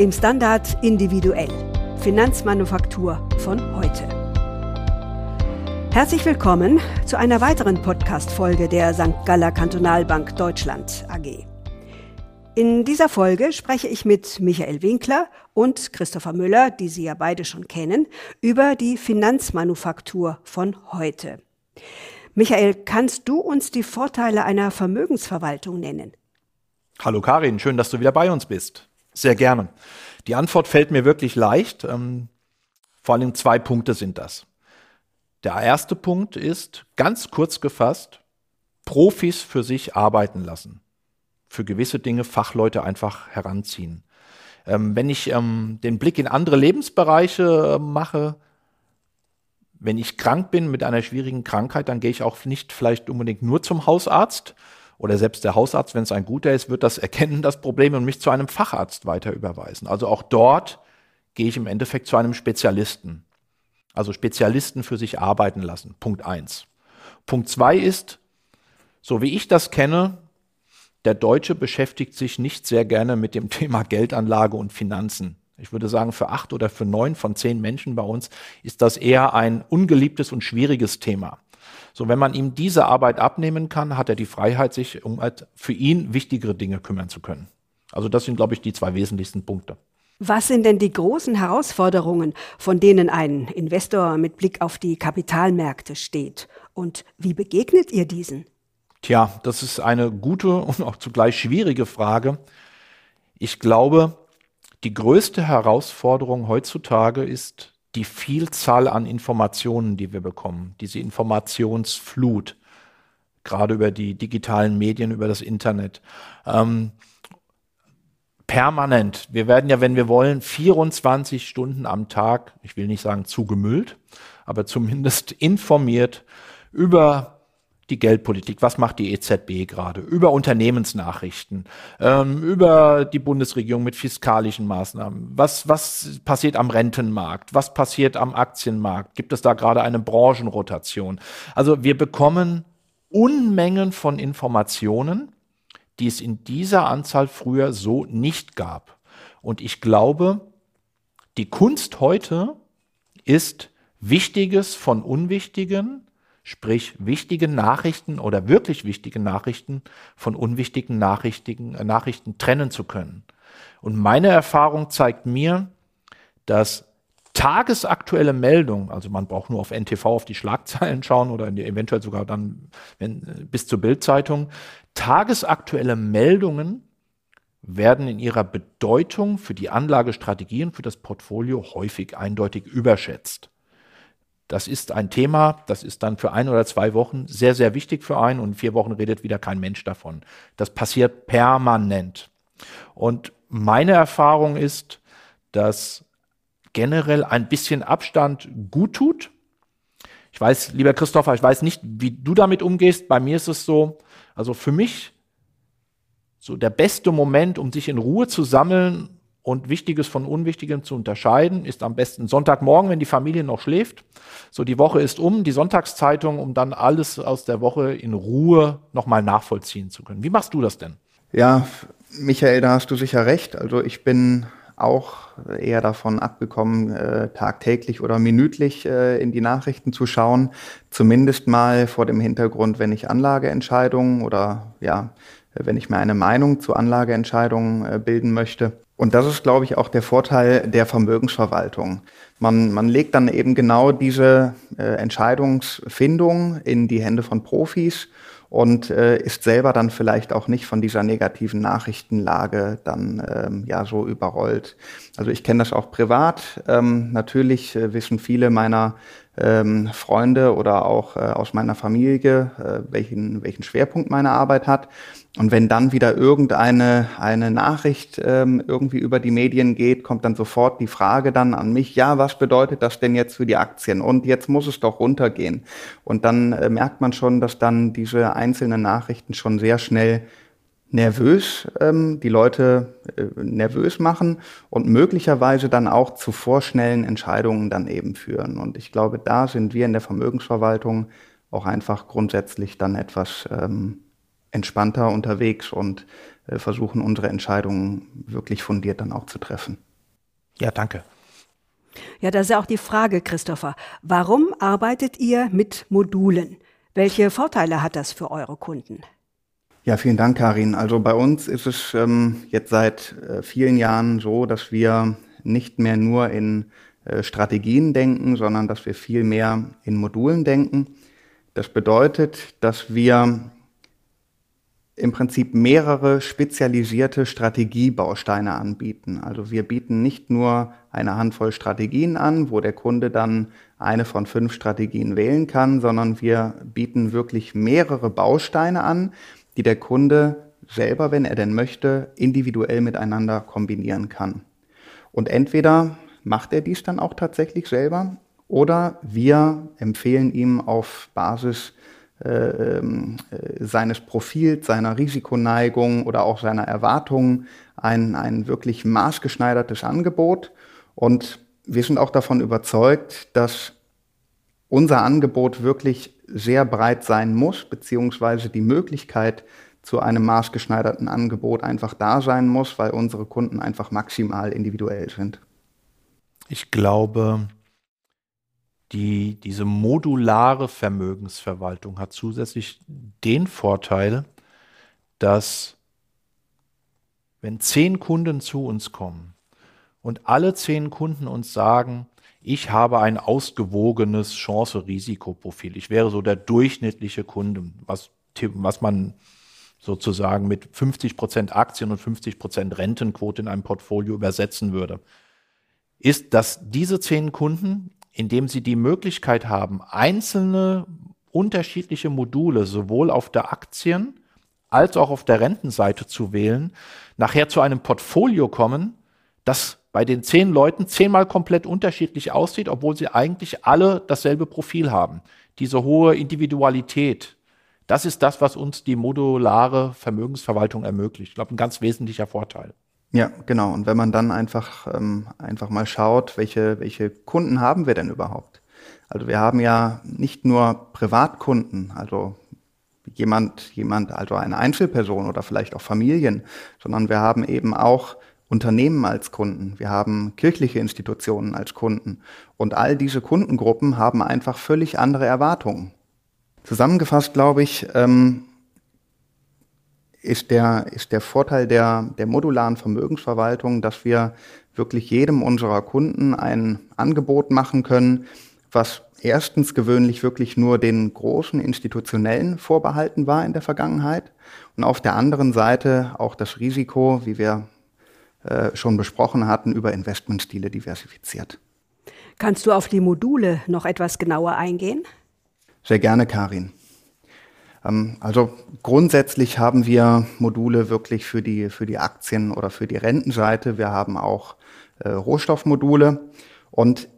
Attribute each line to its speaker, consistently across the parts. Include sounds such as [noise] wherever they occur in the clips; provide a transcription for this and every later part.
Speaker 1: Im Standard individuell. Finanzmanufaktur von heute. Herzlich willkommen zu einer weiteren Podcast-Folge der St. Galler Kantonalbank Deutschland AG. In dieser Folge spreche ich mit Michael Winkler und Christopher Müller, die Sie ja beide schon kennen, über die Finanzmanufaktur von heute. Michael, kannst du uns die Vorteile einer Vermögensverwaltung nennen?
Speaker 2: Hallo Karin, schön, dass du wieder bei uns bist. Sehr gerne. Die Antwort fällt mir wirklich leicht. Ähm, vor allem zwei Punkte sind das. Der erste Punkt ist, ganz kurz gefasst, Profis für sich arbeiten lassen. Für gewisse Dinge Fachleute einfach heranziehen. Ähm, wenn ich ähm, den Blick in andere Lebensbereiche mache, wenn ich krank bin mit einer schwierigen Krankheit, dann gehe ich auch nicht vielleicht unbedingt nur zum Hausarzt, oder selbst der Hausarzt, wenn es ein guter ist, wird das erkennen, das Problem, und mich zu einem Facharzt weiter überweisen. Also auch dort gehe ich im Endeffekt zu einem Spezialisten. Also Spezialisten für sich arbeiten lassen. Punkt eins. Punkt zwei ist, so wie ich das kenne, der Deutsche beschäftigt sich nicht sehr gerne mit dem [laughs] Thema Geldanlage und Finanzen. Ich würde sagen, für acht oder für neun von zehn Menschen bei uns ist das eher ein ungeliebtes und schwieriges Thema. So, wenn man ihm diese Arbeit abnehmen kann, hat er die Freiheit, sich um halt für ihn wichtigere Dinge kümmern zu können. Also das sind, glaube ich, die zwei wesentlichsten Punkte.
Speaker 1: Was sind denn die großen Herausforderungen, von denen ein Investor mit Blick auf die Kapitalmärkte steht? Und wie begegnet ihr diesen?
Speaker 2: Tja, das ist eine gute und auch zugleich schwierige Frage. Ich glaube, die größte Herausforderung heutzutage ist die Vielzahl an Informationen, die wir bekommen, diese Informationsflut, gerade über die digitalen Medien, über das Internet. Ähm, permanent. Wir werden ja, wenn wir wollen, 24 Stunden am Tag, ich will nicht sagen zugemüllt, aber zumindest informiert über die Geldpolitik, was macht die EZB gerade, über Unternehmensnachrichten, ähm, über die Bundesregierung mit fiskalischen Maßnahmen, was, was passiert am Rentenmarkt, was passiert am Aktienmarkt, gibt es da gerade eine Branchenrotation. Also wir bekommen Unmengen von Informationen, die es in dieser Anzahl früher so nicht gab. Und ich glaube, die Kunst heute ist Wichtiges von Unwichtigen, sprich wichtige Nachrichten oder wirklich wichtige Nachrichten von unwichtigen Nachrichten, äh, Nachrichten trennen zu können. Und meine Erfahrung zeigt mir, dass tagesaktuelle Meldungen, also man braucht nur auf NTV auf die Schlagzeilen [laughs] schauen oder eventuell sogar dann wenn, äh, bis zur Bildzeitung, tagesaktuelle Meldungen werden in ihrer Bedeutung für die Anlagestrategien, für das Portfolio häufig eindeutig überschätzt. Das ist ein Thema, das ist dann für ein oder zwei Wochen sehr, sehr wichtig für einen und in vier Wochen redet wieder kein Mensch davon. Das passiert permanent. Und meine Erfahrung ist, dass generell ein bisschen Abstand gut tut. Ich weiß, lieber Christopher, ich weiß nicht, wie du damit umgehst. Bei mir ist es so, also für mich so der beste Moment, um sich in Ruhe zu sammeln und Wichtiges von Unwichtigem zu unterscheiden, ist am besten Sonntagmorgen, wenn die Familie noch schläft. So, die Woche ist um, die Sonntagszeitung, um dann alles aus der Woche in Ruhe nochmal nachvollziehen zu können. Wie machst du das denn?
Speaker 3: Ja, Michael, da hast du sicher recht. Also ich bin auch eher davon abgekommen, äh, tagtäglich oder minütlich äh, in die Nachrichten zu schauen. Zumindest mal vor dem Hintergrund, wenn ich Anlageentscheidungen oder ja, wenn ich mir eine Meinung zu Anlageentscheidungen äh, bilden möchte. Und das ist, glaube ich, auch der Vorteil der Vermögensverwaltung. Man, man legt dann eben genau diese äh, Entscheidungsfindung in die Hände von Profis und äh, ist selber dann vielleicht auch nicht von dieser negativen Nachrichtenlage dann ähm, ja so überrollt. Also ich kenne das auch privat. Ähm, natürlich äh, wissen viele meiner ähm, Freunde oder auch äh, aus meiner Familie, äh, welchen, welchen Schwerpunkt meine Arbeit hat. Und wenn dann wieder irgendeine eine Nachricht ähm, irgendwie über die Medien geht, kommt dann sofort die Frage dann an mich, ja, was bedeutet das denn jetzt für die Aktien? Und jetzt muss es doch runtergehen. Und dann äh, merkt man schon, dass dann diese einzelnen Nachrichten schon sehr schnell nervös, ähm, die Leute äh, nervös machen und möglicherweise dann auch zu vorschnellen Entscheidungen dann eben führen. Und ich glaube, da sind wir in der Vermögensverwaltung auch einfach grundsätzlich dann etwas ähm, entspannter unterwegs und äh, versuchen unsere Entscheidungen wirklich fundiert dann auch zu treffen.
Speaker 2: Ja, danke.
Speaker 1: Ja, das ist ja auch die Frage, Christopher. Warum arbeitet ihr mit Modulen? Welche Vorteile hat das für eure Kunden?
Speaker 3: Ja, vielen Dank, Karin. Also bei uns ist es ähm, jetzt seit äh, vielen Jahren so, dass wir nicht mehr nur in äh, Strategien denken, sondern dass wir viel mehr in Modulen denken. Das bedeutet, dass wir im Prinzip mehrere spezialisierte Strategiebausteine anbieten. Also wir bieten nicht nur eine Handvoll Strategien an, wo der Kunde dann eine von fünf Strategien wählen kann, sondern wir bieten wirklich mehrere Bausteine an, die der Kunde selber, wenn er denn möchte, individuell miteinander kombinieren kann. Und entweder macht er dies dann auch tatsächlich selber oder wir empfehlen ihm auf Basis äh, ähm, äh, seines Profils, seiner Risikoneigung oder auch seiner Erwartungen ein, ein wirklich maßgeschneidertes Angebot. Und wir sind auch davon überzeugt, dass unser Angebot wirklich sehr breit sein muss, beziehungsweise die Möglichkeit zu einem maßgeschneiderten Angebot einfach da sein muss, weil unsere Kunden einfach maximal individuell sind.
Speaker 2: Ich glaube, die, diese modulare Vermögensverwaltung hat zusätzlich den Vorteil, dass wenn zehn Kunden zu uns kommen und alle zehn Kunden uns sagen, ich habe ein ausgewogenes Chance-Risikoprofil. Ich wäre so der durchschnittliche Kunde, was, was man sozusagen mit 50 Prozent Aktien und 50 Prozent Rentenquote in einem Portfolio übersetzen würde ist, dass diese zehn Kunden, indem sie die Möglichkeit haben, einzelne unterschiedliche Module sowohl auf der Aktien als auch auf der Rentenseite zu wählen, nachher zu einem Portfolio kommen, das bei den zehn Leuten zehnmal komplett unterschiedlich aussieht, obwohl sie eigentlich alle dasselbe Profil haben. Diese hohe Individualität, das ist das, was uns die modulare Vermögensverwaltung ermöglicht. Ich glaube, ein ganz wesentlicher Vorteil.
Speaker 3: Ja, genau. Und wenn man dann einfach, ähm, einfach mal schaut, welche, welche Kunden haben wir denn überhaupt? Also wir haben ja nicht nur Privatkunden, also jemand, jemand, also eine Einzelperson oder vielleicht auch Familien, sondern wir haben eben auch Unternehmen als Kunden, wir haben kirchliche Institutionen als Kunden und all diese Kundengruppen haben einfach völlig andere Erwartungen. Zusammengefasst glaube ich, ähm, ist der, ist der Vorteil der, der modularen Vermögensverwaltung, dass wir wirklich jedem unserer Kunden ein Angebot machen können, was erstens gewöhnlich wirklich nur den großen institutionellen vorbehalten war in der Vergangenheit und auf der anderen Seite auch das Risiko, wie wir äh, schon besprochen hatten, über Investmentstile diversifiziert.
Speaker 1: Kannst du auf die Module noch etwas genauer eingehen?
Speaker 3: Sehr gerne, Karin. Ähm, also grundsätzlich haben wir Module wirklich für die, für die Aktien- oder für die Rentenseite. Wir haben auch äh, Rohstoffmodule. Und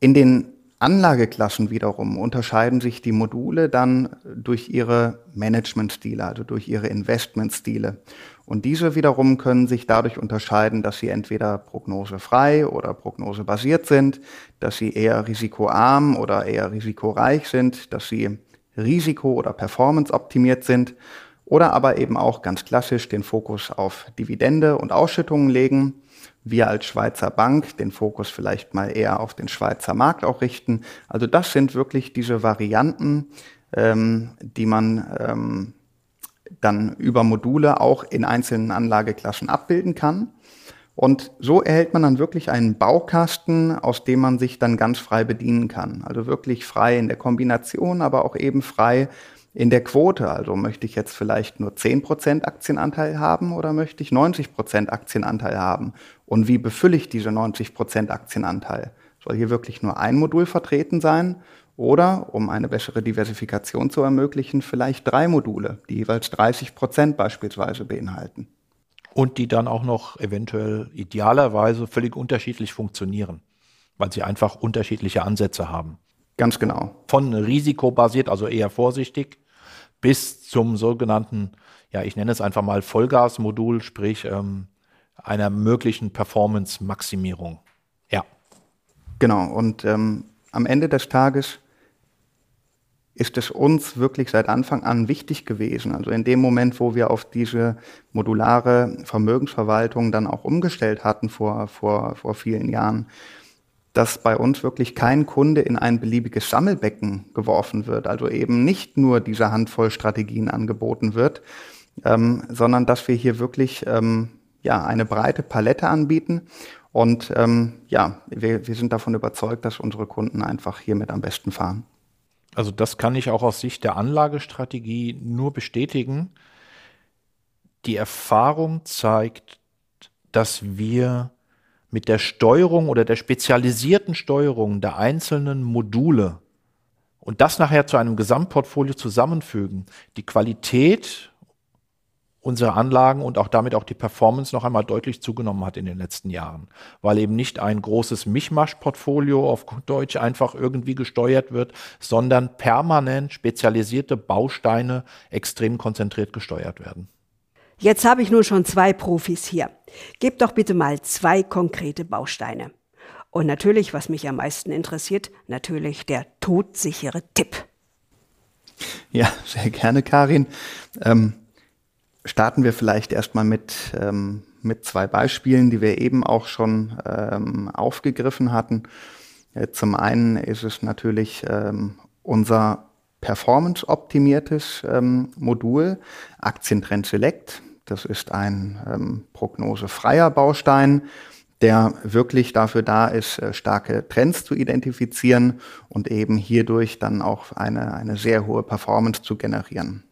Speaker 3: in den Anlageklassen wiederum unterscheiden sich die Module dann durch ihre Managementstile, also durch ihre Investmentstile. Und diese wiederum können sich dadurch unterscheiden, dass sie entweder prognosefrei oder prognosebasiert sind, dass sie eher risikoarm oder eher risikoreich sind, dass sie risiko- oder performance-optimiert sind oder aber eben auch ganz klassisch den Fokus auf Dividende und Ausschüttungen legen. Wir als Schweizer Bank den Fokus vielleicht mal eher auf den Schweizer Markt auch richten. Also das sind wirklich diese Varianten, ähm, die man ähm, dann über Module auch in einzelnen Anlageklassen abbilden kann. Und so erhält man dann wirklich einen Baukasten, aus dem man sich dann ganz frei bedienen kann. Also wirklich frei in der Kombination, aber auch eben frei in der Quote. Also möchte ich jetzt vielleicht nur 10% Aktienanteil haben oder möchte ich 90% Aktienanteil haben? Und wie befülle ich diese 90% Aktienanteil? Soll hier wirklich nur ein Modul vertreten sein? Oder, um eine bessere Diversifikation zu ermöglichen, vielleicht drei Module, die jeweils 30% beispielsweise beinhalten
Speaker 2: und die dann auch noch eventuell idealerweise völlig unterschiedlich funktionieren, weil sie einfach unterschiedliche Ansätze haben.
Speaker 3: Ganz genau.
Speaker 2: Von risikobasiert, also eher vorsichtig, bis zum sogenannten, ja, ich nenne es einfach mal Vollgasmodul, sprich ähm, einer möglichen Performance-Maximierung. Ja.
Speaker 3: Genau. Und ähm, am Ende des Tages ist es uns wirklich seit Anfang an wichtig gewesen. Also in dem Moment, wo wir auf diese modulare Vermögensverwaltung dann auch umgestellt hatten vor, vor, vor vielen Jahren, dass bei uns wirklich kein Kunde in ein beliebiges Sammelbecken geworfen wird. Also eben nicht nur diese Handvoll Strategien angeboten wird, ähm, sondern dass wir hier wirklich ähm, ja, eine breite Palette anbieten. Und ähm, ja, wir, wir sind davon überzeugt, dass unsere Kunden einfach hiermit am besten fahren.
Speaker 2: Also das kann ich auch aus Sicht der Anlagestrategie nur bestätigen. Die Erfahrung zeigt, dass wir mit der Steuerung oder der spezialisierten Steuerung der einzelnen Module und das nachher zu einem Gesamtportfolio zusammenfügen, die Qualität unsere Anlagen und auch damit auch die Performance noch einmal deutlich zugenommen hat in den letzten Jahren, weil eben nicht ein großes Mischmasch-Portfolio auf Deutsch einfach irgendwie gesteuert wird, sondern permanent spezialisierte Bausteine extrem konzentriert gesteuert werden.
Speaker 1: Jetzt habe ich nun schon zwei Profis hier. Gebt doch bitte mal zwei konkrete Bausteine. Und natürlich, was mich am meisten interessiert, natürlich der todsichere Tipp.
Speaker 3: Ja, sehr gerne, Karin. Ähm starten wir vielleicht erstmal mit, ähm, mit zwei Beispielen, die wir eben auch schon ähm, aufgegriffen hatten. Äh, zum einen ist es natürlich ähm, unser performance-optimiertes ähm, Modul Aktientrend Select. Das ist ein ähm, prognosefreier Baustein, der wirklich dafür da ist, äh, starke Trends zu identifizieren und eben hierdurch dann auch eine, eine sehr hohe Performance zu generieren.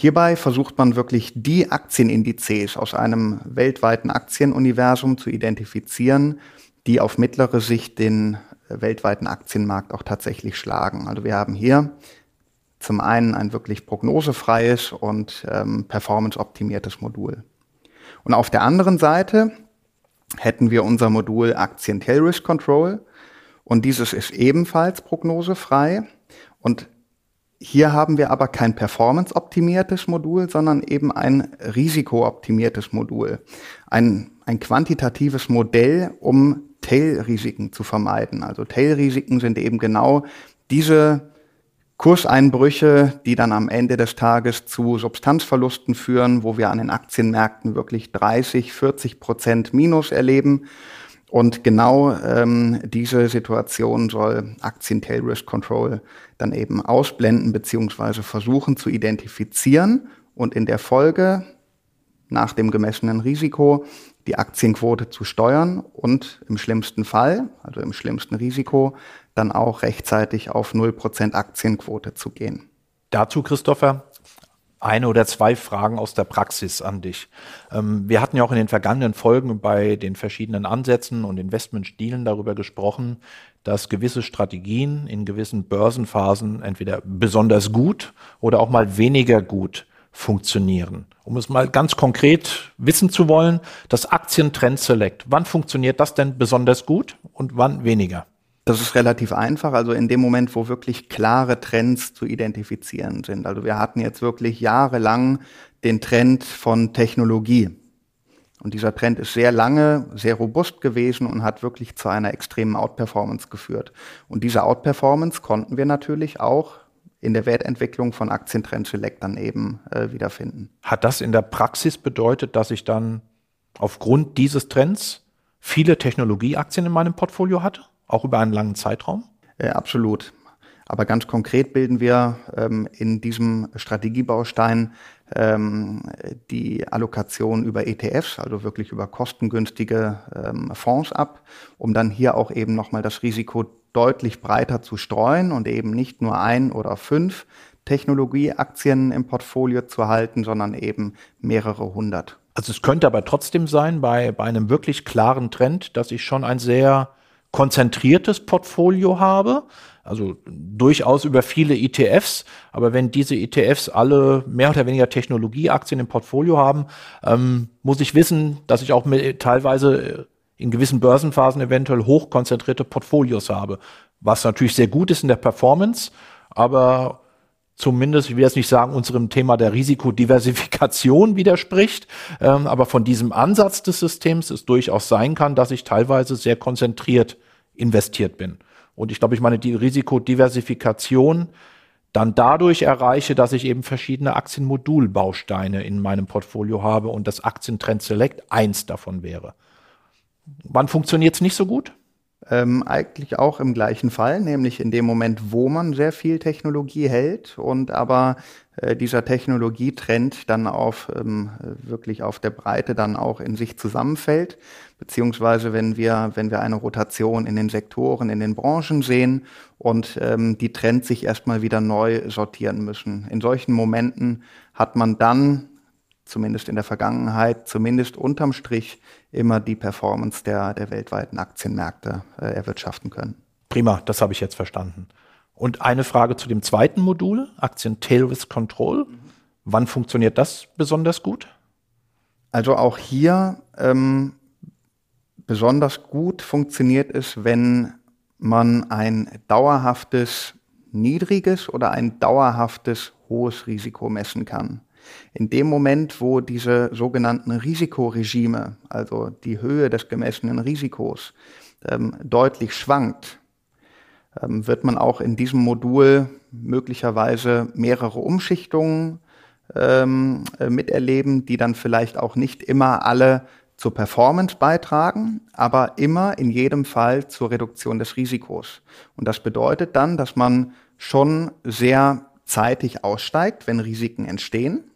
Speaker 3: Hierbei versucht man wirklich die Aktienindizes aus einem weltweiten Aktienuniversum zu identifizieren, die auf mittlere Sicht den weltweiten Aktienmarkt auch tatsächlich schlagen. Also wir haben hier zum einen ein wirklich prognosefreies und ähm, performanceoptimiertes Modul. Und auf der anderen Seite hätten wir unser Modul Aktien Tail Risk Control und dieses ist ebenfalls prognosefrei und hier haben wir aber kein performance-optimiertes Modul, sondern eben ein risikooptimiertes Modul. Ein, ein quantitatives Modell, um Tail-Risiken zu vermeiden. Also Tail-Risiken sind eben genau diese Kurseinbrüche, die dann am Ende des Tages zu Substanzverlusten führen, wo wir an den Aktienmärkten wirklich 30, 40 Prozent Minus erleben. Und genau ähm, diese Situation soll Aktien Tail Risk Control dann eben ausblenden beziehungsweise versuchen zu identifizieren und in der Folge nach dem gemessenen Risiko die Aktienquote zu steuern und im schlimmsten Fall, also im schlimmsten Risiko, dann auch rechtzeitig auf 0% Aktienquote zu gehen.
Speaker 2: Dazu, Christopher, eine oder zwei Fragen aus der Praxis an dich. Ähm, wir hatten ja auch in den vergangenen Folgen bei den verschiedenen Ansätzen und Investmentstilen darüber gesprochen, dass gewisse Strategien in gewissen Börsenphasen entweder besonders gut oder auch mal weniger gut funktionieren. Um es mal ganz konkret wissen zu wollen, das Aktientrend Select, wann funktioniert das denn besonders gut und wann weniger?
Speaker 3: Das ist relativ einfach, also in dem Moment, wo wirklich klare Trends zu identifizieren sind. Also wir hatten jetzt wirklich jahrelang den Trend von Technologie. Und dieser Trend ist sehr lange, sehr robust gewesen und hat wirklich zu einer extremen Outperformance geführt. Und diese Outperformance konnten wir natürlich auch in der Wertentwicklung von Aktientrend Select dann eben äh, wiederfinden.
Speaker 2: Hat das in der Praxis bedeutet, dass ich dann aufgrund dieses Trends viele Technologieaktien in meinem Portfolio hatte? Auch über einen langen Zeitraum?
Speaker 3: Äh, absolut. Aber ganz konkret bilden wir ähm, in diesem Strategiebaustein ähm, die Allokation über ETFs, also wirklich über kostengünstige ähm, Fonds ab, um dann hier auch eben nochmal das Risiko deutlich breiter zu streuen und eben nicht nur ein oder fünf Technologieaktien im Portfolio zu halten, sondern eben mehrere hundert.
Speaker 2: Also es könnte aber trotzdem sein, bei, bei einem wirklich klaren Trend, dass ich schon ein sehr konzentriertes Portfolio habe, also durchaus über viele ETFs, aber wenn diese ETFs alle mehr oder weniger Technologieaktien im Portfolio haben, ähm, muss ich wissen, dass ich auch mit, teilweise in gewissen Börsenphasen eventuell hochkonzentrierte Portfolios habe, was natürlich sehr gut ist in der Performance, aber zumindest, ich will jetzt nicht sagen, unserem Thema der Risikodiversifikation [laughs] widerspricht, ähm, aber von diesem Ansatz des Systems es durchaus sein kann, dass ich teilweise sehr konzentriert investiert bin. Und ich glaube, ich meine, die Risikodiversifikation, dann dadurch erreiche, dass ich eben verschiedene Aktienmodulbausteine in meinem Portfolio habe und das Aktientrend Select eins davon wäre. Wann funktioniert es nicht so gut?
Speaker 3: Ähm, eigentlich auch im gleichen Fall, nämlich in dem Moment, wo man sehr viel Technologie hält und aber äh, dieser Technologietrend dann auf ähm, wirklich auf der Breite dann auch in sich zusammenfällt, beziehungsweise wenn wir wenn wir eine Rotation in den Sektoren, in den Branchen sehen und ähm, die Trends sich erstmal wieder neu sortieren müssen. In solchen Momenten hat man dann zumindest in der Vergangenheit, zumindest unterm Strich immer die Performance der, der weltweiten Aktienmärkte äh, erwirtschaften können.
Speaker 2: Prima, das habe ich jetzt verstanden. Und eine Frage zu dem zweiten Modul, Aktien Tail Risk Control. Wann funktioniert das besonders gut?
Speaker 3: Also auch hier ähm, besonders gut funktioniert es, wenn man ein dauerhaftes niedriges oder ein dauerhaftes hohes Risiko messen kann. In dem Moment, wo diese sogenannten Risikoregime, also die Höhe des gemessenen Risikos, ähm, deutlich schwankt, ähm, wird man auch in diesem Modul möglicherweise mehrere Umschichtungen ähm, äh, miterleben, die dann vielleicht auch nicht immer alle zur Performance beitragen, aber immer in jedem Fall zur Reduktion des Risikos. Und das bedeutet dann, dass man schon sehr zeitig aussteigt, wenn Risiken entstehen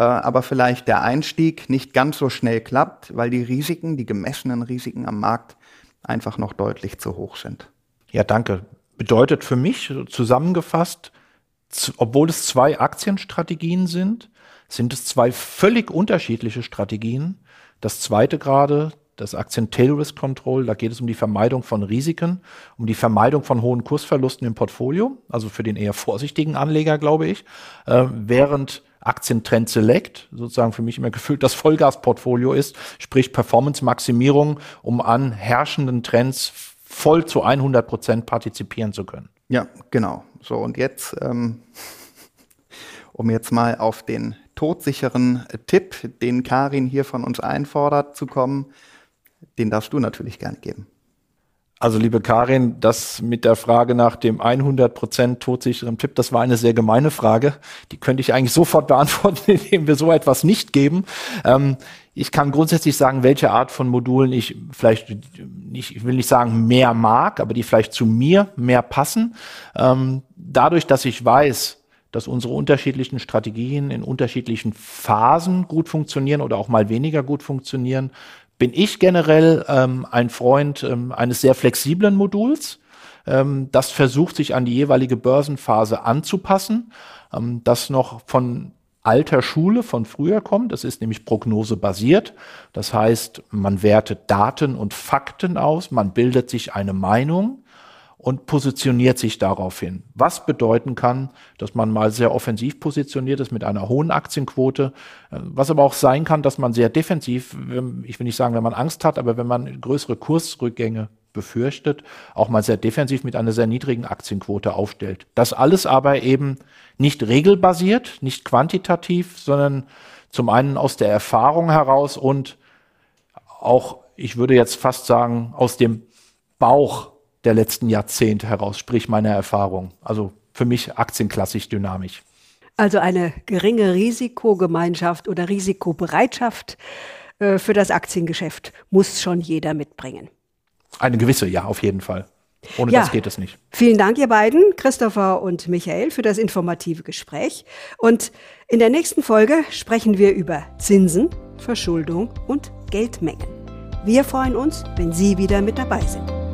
Speaker 3: aber vielleicht der Einstieg nicht ganz so schnell klappt, weil die Risiken, die gemessenen Risiken am Markt einfach noch deutlich zu hoch sind.
Speaker 2: Ja, danke. Bedeutet für mich zusammengefasst, obwohl es zwei Aktienstrategien sind, sind es zwei völlig unterschiedliche Strategien. Das zweite gerade, das Aktien Tail Risk Control, da geht es um die Vermeidung von Risiken, um die Vermeidung von hohen Kursverlusten im Portfolio, also für den eher vorsichtigen Anleger, glaube ich, äh, während Aktientrend Select, sozusagen für mich immer gefühlt das Vollgasportfolio ist, sprich Performance-Maximierung, um an herrschenden Trends voll zu 100 Prozent partizipieren zu können.
Speaker 3: Ja, genau. So, und jetzt, ähm, [laughs] um jetzt mal auf den todsicheren Tipp, den Karin hier von uns einfordert, zu kommen, den darfst du natürlich gerne geben.
Speaker 2: Also liebe Karin, das mit der Frage nach dem 100% todsicheren Tipp, das war eine sehr gemeine Frage. Die könnte ich eigentlich sofort beantworten, [laughs] indem wir so etwas nicht geben. Ähm, ich kann grundsätzlich sagen, welche Art von Modulen ich vielleicht nicht, ich will nicht sagen mehr mag, aber die vielleicht zu mir mehr passen. Ähm, dadurch, dass ich weiß, dass unsere unterschiedlichen Strategien in unterschiedlichen Phasen gut funktionieren oder auch mal weniger gut funktionieren, bin ich generell ähm, ein Freund ähm, eines sehr flexiblen Moduls. Ähm, das versucht sich an die jeweilige Börsenphase anzupassen, ähm, das noch von alter Schule von früher kommt. Das ist nämlich prognosebasiert. Das heißt, man wertet Daten und Fakten aus, man bildet sich eine Meinung und positioniert sich daraufhin. Was bedeuten kann, dass man mal sehr offensiv positioniert ist mit einer hohen Aktienquote, äh, was aber auch sein kann, dass man sehr defensiv, ich will nicht sagen, wenn man Angst hat, aber wenn man größere Kursrückgänge befürchtet, auch mal sehr defensiv mit einer sehr niedrigen Aktienquote aufstellt. Das alles aber eben nicht regelbasiert, nicht quantitativ, sondern zum einen aus der Erfahrung heraus und auch, ich würde jetzt fast sagen, aus dem Bauch der letzten Jahrzehnte heraus, sprich meiner Erfahrung. Also für mich aktienklassisch dynamisch.
Speaker 1: Also eine geringe Risikogemeinschaft oder Risikobereitschaft äh, für das Aktiengeschäft muss schon jeder mitbringen.
Speaker 2: Eine gewisse, ja, auf jeden Fall. Ohne ja, das geht es nicht.
Speaker 1: Vielen Dank, ihr beiden, Christopher und Michael, für das informative Gespräch. Und in der nächsten Folge sprechen wir über Zinsen, Verschuldung und Geldmengen. Wir freuen uns, wenn Sie wieder mit dabei sind.